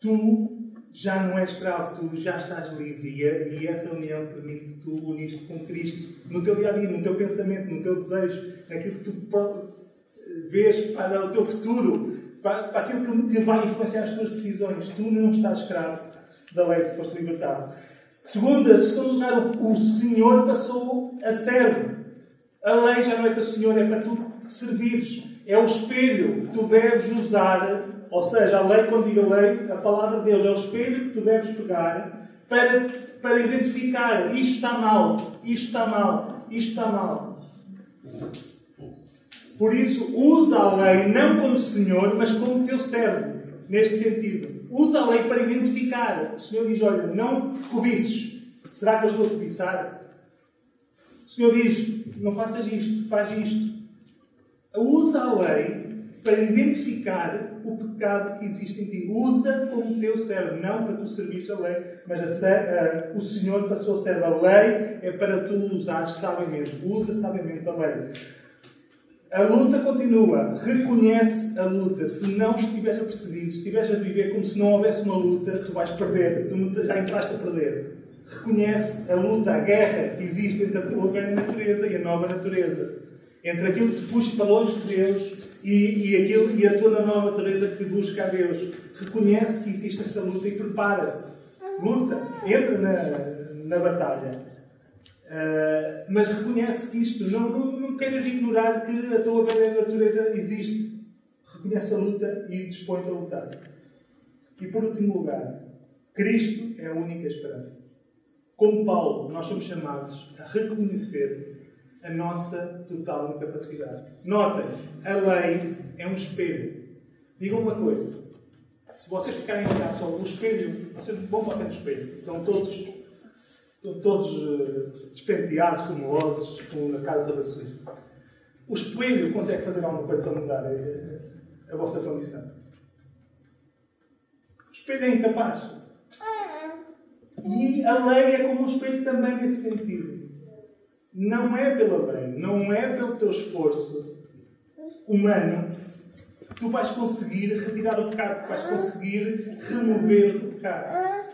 tu já não és escravo, tu já estás livre. E, e essa união permite que tu unires com Cristo no teu dia a dia, no teu pensamento, no teu desejo, naquilo que tu vês para o teu futuro, para, para aquilo que vai influenciar as tuas decisões. Tu não estás escravo da lei que foste libertado. Segunda, segundo lugar, o Senhor passou a servo. A lei já não é para o Senhor, é para tu servires. É o espelho que tu deves usar ou seja, a lei, quando digo lei, a palavra de Deus é o espelho que tu deves pegar para, para identificar isto está mal, isto está mal, isto está mal. Por isso, usa a lei não como Senhor, mas como teu servo, neste sentido. Usa a lei para identificar. O Senhor diz: Olha, não cobices. Será que eu estou a cobiçar? O Senhor diz: Não faças isto, faz isto. Usa a lei para identificar o pecado que existe em ti. Usa como teu servo, não para tu servir a lei, mas a, a, o Senhor passou a ser a lei, é para tu usares sabiamente. Usa sabiamente a lei. A luta continua. Reconhece a luta. Se não estiveres a perceber, se estiveres a viver como se não houvesse uma luta, tu vais perder. Tu já entraste a perder. Reconhece a luta, a guerra que existe entre a velha natureza e a nova natureza. Entre aquilo que te puxa para longe de Deus e, e, aquilo, e a tua nova natureza que busca a Deus. Reconhece que existe esta luta e prepara. Luta. Entra na, na batalha. Uh, mas reconhece que isto, não, não, não queiras ignorar que a tua velha natureza existe. Reconhece a luta e dispõe-te a lutar. E por último lugar, Cristo é a única esperança. Como Paulo, nós somos chamados a reconhecer a nossa total incapacidade. Notem, a lei é um espelho. Digam uma coisa. Se vocês ficarem a olhar só o espelho, vocês vão bater no espelho. Estão todos, estão todos uh, despenteados, formulosos, com a cara toda suja. O espelho consegue fazer alguma coisa para mudar a, a vossa condição. O espelho é incapaz. E a lei é como um espelho também nesse sentido não é pela lei, não é pelo teu esforço humano que tu vais conseguir retirar o pecado, que vais conseguir remover o pecado.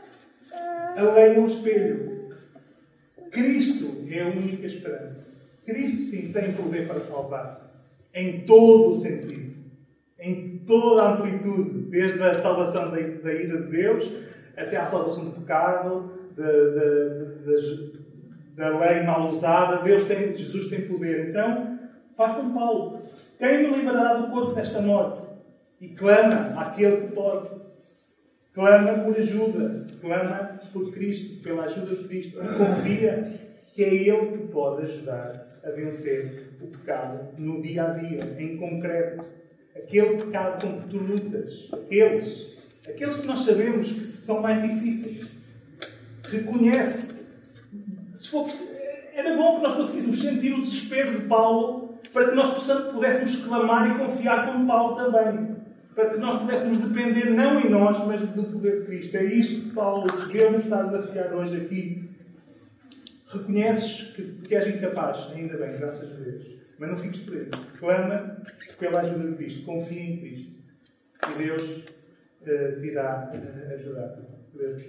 A lei é um espelho. Cristo é a única esperança. Cristo, sim, tem poder para salvar. Em todo o sentido. Em toda a amplitude. Desde a salvação da, da ira de Deus até à salvação do pecado, de, da lei mal usada, Deus tem, Jesus tem poder. Então, faz com Paulo. Quem me livrará do corpo desta morte? E clama àquele que pode. Clama por ajuda. Clama por Cristo, pela ajuda de Cristo. Confia que é Ele que pode ajudar a vencer o pecado no dia a dia, em concreto. Aquele pecado com que tu lutas. Aqueles. Aqueles que nós sabemos que são mais difíceis. Reconhece se for, era bom que nós conseguíssemos sentir o desespero de Paulo para que nós pudéssemos clamar e confiar como Paulo também. Para que nós pudéssemos depender não em nós, mas do poder de Cristo. É isto que Paulo, Deus nos está a desafiar hoje aqui. Reconheces que, que és incapaz, ainda bem, graças a Deus. Mas não fiques preso. Clama pela ajuda de Cristo. Confia em Cristo. E Deus uh, te irá uh, ajudar. Deus.